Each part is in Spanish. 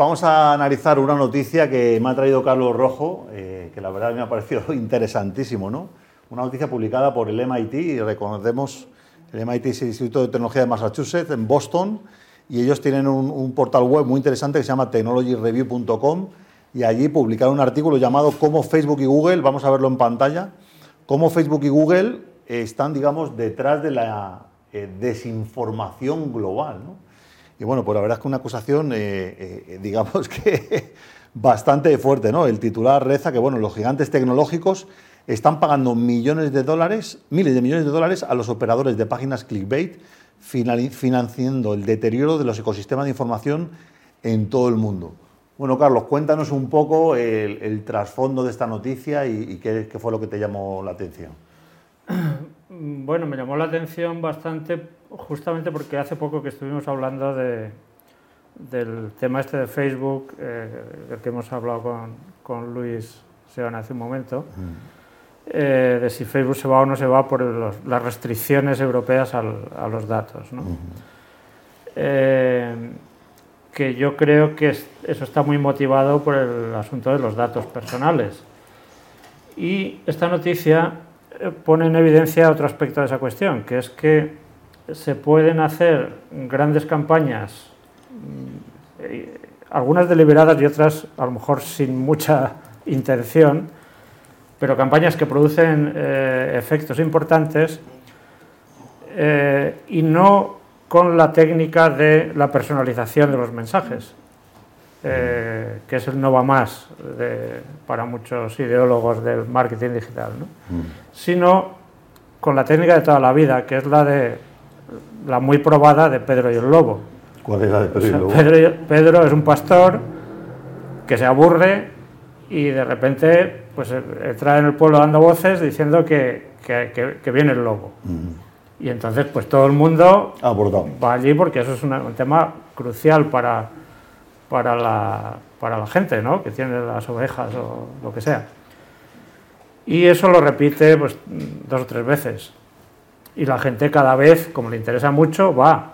vamos a analizar una noticia que me ha traído Carlos Rojo, eh, que la verdad me ha parecido interesantísimo, ¿no? Una noticia publicada por el MIT, y reconocemos, el MIT es el Instituto de Tecnología de Massachusetts, en Boston, y ellos tienen un, un portal web muy interesante que se llama technologyreview.com, y allí publicaron un artículo llamado Cómo Facebook y Google, vamos a verlo en pantalla, cómo Facebook y Google están, digamos, detrás de la eh, desinformación global. ¿no? Y bueno, pues la verdad es que una acusación, eh, eh, digamos que bastante fuerte, ¿no? El titular reza que, bueno, los gigantes tecnológicos están pagando millones de dólares, miles de millones de dólares a los operadores de páginas clickbait, financiando el deterioro de los ecosistemas de información en todo el mundo. Bueno, Carlos, cuéntanos un poco el, trasfondo de esta noticia y, qué, qué, fue lo que te llamó la atención. Bueno, me llamó la atención bastante justamente porque hace poco que estuvimos hablando de, del tema este de Facebook, eh, del que hemos hablado con, con Luis Seón hace un momento, eh, de si Facebook se va o no se va por las restricciones europeas al, a los datos. ¿no? eh, que yo creo que eso está muy motivado por el asunto de los datos personales. Y esta noticia pone en evidencia otro aspecto de esa cuestión, que es que se pueden hacer grandes campañas, mm, eh, algunas deliberadas y otras a lo mejor sin mucha intención, pero campañas que producen eh, efectos importantes y no con la técnica de la personalización de los mensajes, eh, que es el no va más para muchos ideólogos del marketing digital, ¿no? Mm. sino con la técnica de toda la vida, que es la de la muy probada de Pedro y el Lobo. ¿Cuál es la de Pedro y el Lobo? Pedro, es un pastor que se aburre y de repente pues entra en el pueblo dando voces diciendo que, que, viene el lobo. Mm. Y entonces, pues todo el mundo va allí porque eso es un tema crucial para, para, la, para la gente, ¿no? Que tiene las ovejas o lo que sea. Y eso lo repite pues, dos o tres veces. Y la gente cada vez, como le interesa mucho, va.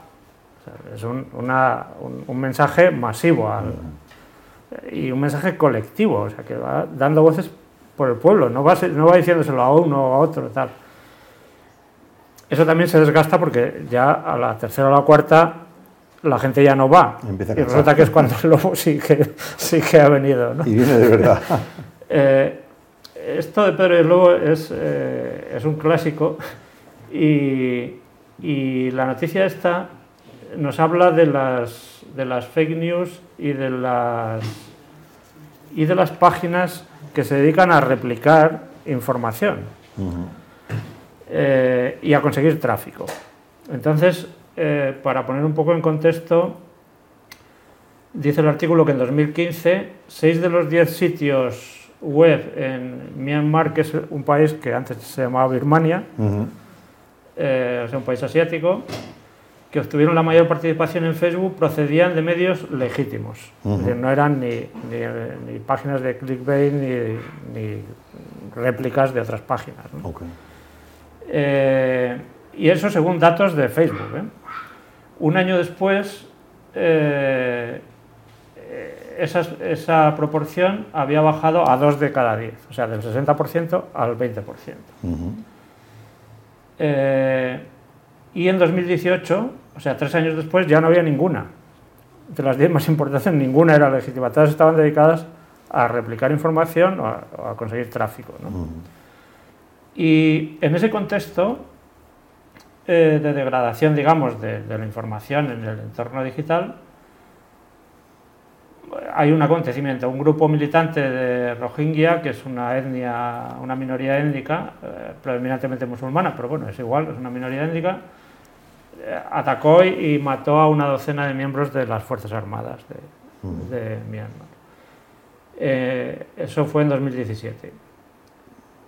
es un, una, un, mensaje masivo y un mensaje colectivo, o sea, que va dando voces por el pueblo, no va, no va diciéndoselo a uno o a otro, tal. Eso también se desgasta porque ya a la tercera o la cuarta la gente ya no va. y resulta que es cuando el lobo sí que, sí que ha venido. Y viene de verdad. Eh, esto de Pedro y el Lobo es, eh, es un clásico y, la noticia esta nos habla de las, de las fake news y de las, páginas que se dedican a replicar información. Eh, y a conseguir tráfico. Entonces, eh, para poner un poco en contexto, dice el artículo que en 2015, 6 de los 10 sitios web en Myanmar, que es un país que antes se llamaba Birmania, eh, o sea, un país asiático, que obtuvieron la mayor participación en Facebook procedían de medios legítimos. no eran ni, ni, páginas de clickbait ni, réplicas de otras páginas. Eh, y eso según datos de Facebook. ¿eh? Un año después, eh, esa, proporción había bajado a 2 de cada 10, o sea, del 60% al 20%. Y en 2018, o sea, tres años después, ya no había ninguna. De las 10 más importantes, ninguna era legítima. Todas estaban dedicadas a replicar información o a, conseguir tráfico. ¿no? Y en ese contexto eh, de degradación, digamos, de, la información en el entorno digital, hay un acontecimiento, un grupo militante de Rohingya, que es una etnia, una minoría étnica, eh, predominantemente musulmana, pero bueno, es igual, es una minoría étnica, eh, atacó y mató a una docena de miembros de las Fuerzas Armadas de, de Myanmar. eso fue en 2017.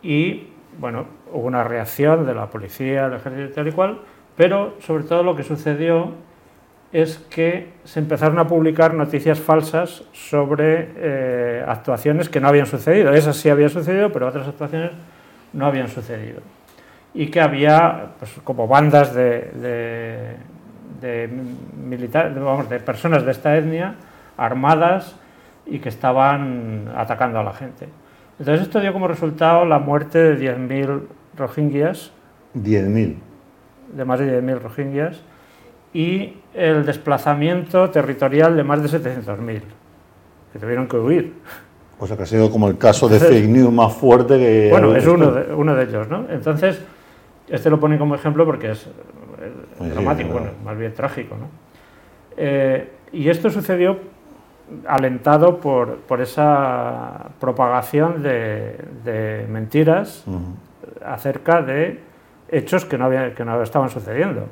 Y bueno, hubo una reacción de la policía, el ejército y tal y cual, pero sobre todo lo que sucedió es que se empezaron a publicar noticias falsas sobre eh, actuaciones que no habían sucedido. Esas sí habían sucedido, pero otras actuaciones no habían sucedido. Y que había pues, como bandas de, de, de, de personas de esta etnia armadas y que estaban atacando a la gente. Entonces esto dio como resultado la muerte de 10.000 rohingyas. 10.000. De más de 10.000 rohingyas y el desplazamiento territorial de más de 700.000 que tuvieron que huir. O sea que ha sido como el caso de fake news más fuerte que... Bueno, es uno de, uno de ellos, ¿no? Entonces, este lo pone como ejemplo porque es, dramático, bueno, más bien trágico, ¿no? Eh, y esto sucedió alentado por, por esa propagación de, mentiras acerca de hechos que no, había, que no estaban sucediendo.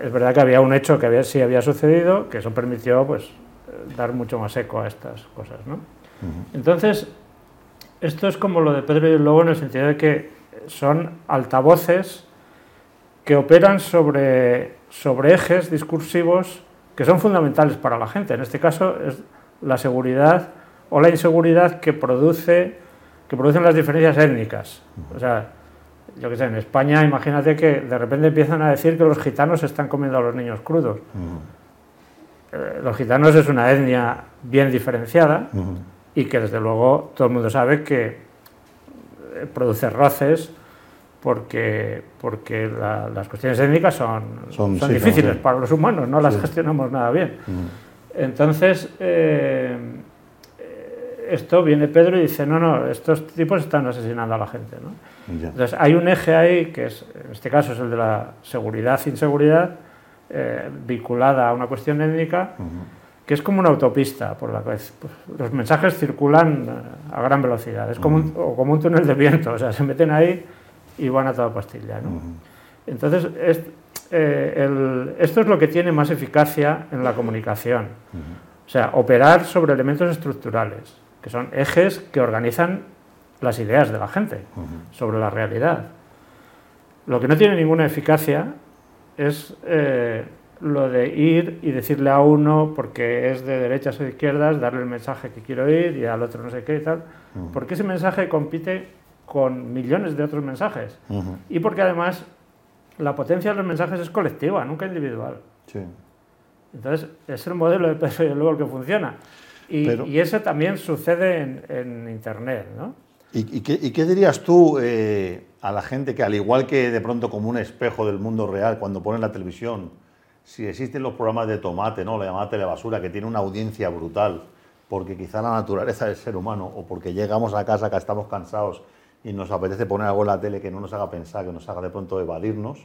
Es verdad que había un hecho que había, sí había sucedido, que eso permitió pues, dar mucho más eco a estas cosas. ¿no? Entonces, esto es como lo de Pedro y el Lobo en el sentido de que son altavoces que operan sobre, sobre ejes discursivos que son fundamentales para la gente. En este caso es la seguridad o la inseguridad que, produce, que producen las diferencias étnicas. O sea, yo qué sé, en España imagínate que de repente empiezan a decir que los gitanos están comiendo a los niños crudos. Eh, los gitanos es una etnia bien diferenciada y que desde luego todo el mundo sabe que eh, produce roces porque, porque las cuestiones étnicas son, son, difíciles para los humanos, no las gestionamos nada bien. Entonces, eh, esto viene Pedro y dice, no, no, estos tipos están asesinando a la gente. Entonces, hay un eje ahí, que es, en este caso es el de la seguridad-inseguridad, eh, vinculada a una cuestión étnica, que es como una autopista por la que pues, los mensajes circulan a gran velocidad, es como un, o como un túnel de viento, o sea, se meten ahí y van a toda pastilla. Entonces, eh, esto es lo que tiene más eficacia en la comunicación, o sea, operar sobre elementos estructurales, que son ejes que organizan las ideas de la gente sobre la realidad. Lo que no tiene ninguna eficacia es eh, lo de ir y decirle a uno, porque es de derechas o de izquierdas, darle el mensaje que quiero ir y al otro no sé qué y tal, porque ese mensaje compite con millones de otros mensajes y porque además la potencia de los mensajes es colectiva, nunca individual. Entonces, es el modelo de peso y luego el que funciona. Y, eso también sucede en, en Internet, ¿no? ¿Y, qué, dirías tú eh, a la gente que, al igual que de pronto como un espejo del mundo real, cuando ponen la televisión, si existen los programas de tomate, ¿no? la llamada telebasura, que tiene una audiencia brutal, porque quizá la naturaleza del ser humano, o porque llegamos a casa que estamos cansados y nos apetece poner algo en la tele que no nos haga pensar, que nos haga de pronto evadirnos,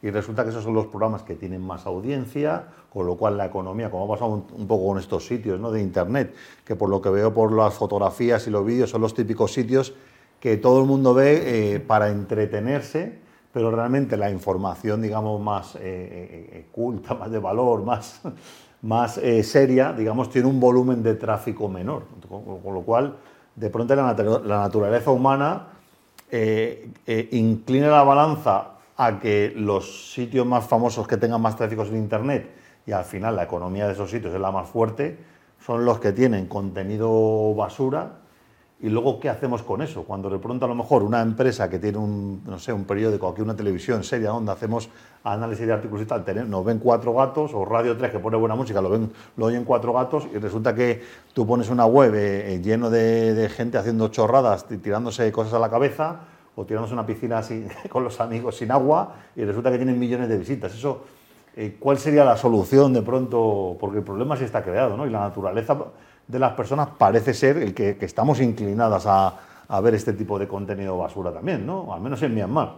y resulta que esos son los programas que tienen más audiencia, con lo cual la economía, como ha pasado un, poco con estos sitios de Internet, que por lo que veo por las fotografías y los vídeos son los típicos sitios que todo el mundo ve eh, para entretenerse, pero realmente la información, digamos, más eh, eh, culta, más de valor, más, más seria, digamos, tiene un volumen de tráfico menor. Con, lo cual, de pronto la naturaleza humana inclina la balanza a que los sitios más famosos que tengan más tráfico en Internet y al final la economía de esos sitios es la más fuerte, son los que tienen contenido basura. Y luego, ¿qué hacemos con eso? Cuando de pronto a lo mejor una empresa que tiene un, no sé, un periódico, aquí una televisión seria, donde hacemos análisis de artículos y tal, nos ven cuatro gatos, o Radio 3 que pone buena música, lo, ven, lo oyen cuatro gatos, y resulta que tú pones una web eh, lleno de, de gente haciendo chorradas, tirándose cosas a la cabeza, o tiramos una piscina así con los amigos sin agua y resulta que tienen millones de visitas. Eso, eh, ¿cuál sería la solución de pronto? Porque el problema sí está creado, ¿no? Y la naturaleza de las personas parece ser el que, estamos inclinadas a, a, ver este tipo de contenido basura también, ¿no? Al menos en Myanmar.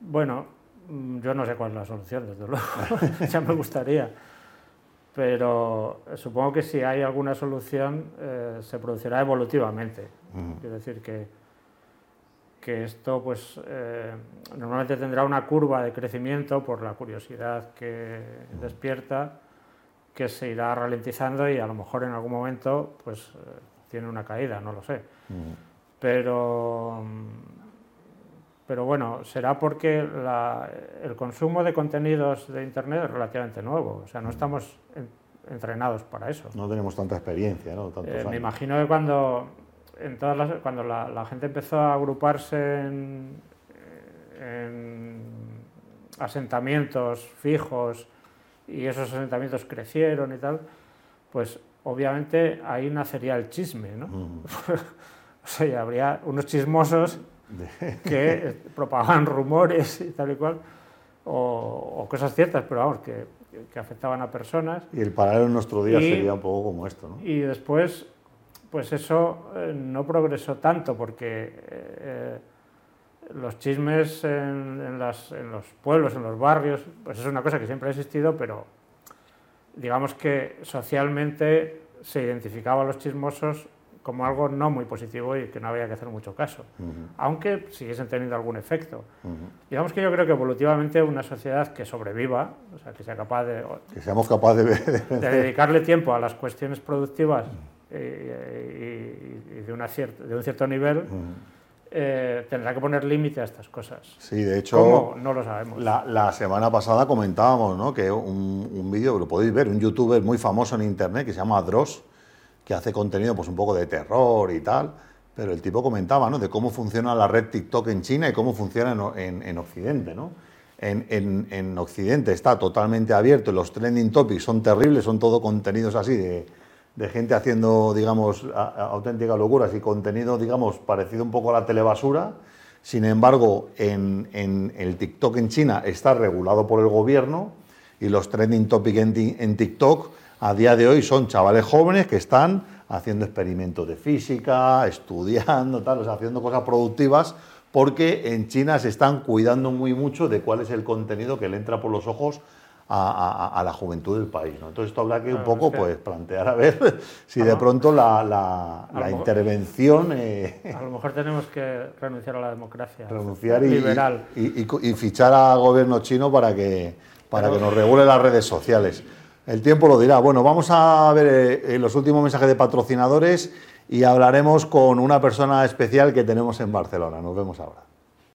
Bueno, mm, yo no sé cuál es la solución, desde luego. ya me gustaría. Pero supongo que si hay alguna solución, eh, se producirá evolutivamente. Es decir, que que esto pues eh, normalmente tendrá una curva de crecimiento por la curiosidad que despierta que se irá ralentizando y a lo mejor en algún momento pues eh, tiene una caída, no lo sé. Mm. Pero, pero bueno, será porque el consumo de contenidos de Internet es relativamente nuevo, o sea, no estamos entrenados para eso. No tenemos tanta experiencia, ¿no? Eh, me imagino que cuando cuando la, gente empezó a agruparse en, asentamientos fijos y esos asentamientos crecieron y tal, pues obviamente ahí nacería el chisme, ¿no? o sea, habría unos chismosos que propagaban rumores y tal y cual, o, cosas ciertas, pero vamos, que, que, afectaban a personas. Y el paralelo en nuestro día sería un poco como esto, ¿no? Y después, pues eso eh, no progresó tanto, porque eh, los chismes en, en, las, en los pueblos, en los barrios, pues es una cosa que siempre ha existido, pero digamos que socialmente se identificaba a los chismosos como algo no muy positivo y que no había que hacer mucho caso, aunque siguiesen teniendo algún efecto. Digamos que yo creo que evolutivamente una sociedad que sobreviva, o sea, que sea capaz de... Que seamos capaces de, dedicarle tiempo a las cuestiones productivas y, de, una de un cierto nivel, eh, tendrá que poner límite a estas cosas. Sí, de hecho... ¿Cómo? No lo sabemos. La, semana pasada comentábamos ¿no? que un, un vídeo, lo podéis ver, un youtuber muy famoso en internet que se llama Dross, que hace contenido pues un poco de terror y tal, pero el tipo comentaba ¿no? de cómo funciona la red TikTok en China y cómo funciona en, en, Occidente. ¿no? En, en, Occidente está totalmente abierto, los trending topics son terribles, son todo contenidos así de de gente haciendo, digamos, auténticas locuras y contenido, digamos, parecido un poco a la telebasura. Sin embargo, en, el TikTok en China está regulado por el gobierno y los trending topics en, TikTok a día de hoy son chavales jóvenes que están haciendo experimentos de física, estudiando, tal, haciendo cosas productivas, porque en China se están cuidando muy mucho de cuál es el contenido que le entra por los ojos a, la juventud del país. ¿no? Entonces esto habrá que un poco pues, plantear a ver si de pronto la, la, intervención... Eh, a lo mejor tenemos que renunciar a la democracia renunciar y, liberal. Y, y, fichar al gobierno chino para que, para que nos regule las redes sociales. El tiempo lo dirá. Bueno, vamos a ver eh, los últimos mensajes de patrocinadores y hablaremos con una persona especial que tenemos en Barcelona. Nos vemos ahora.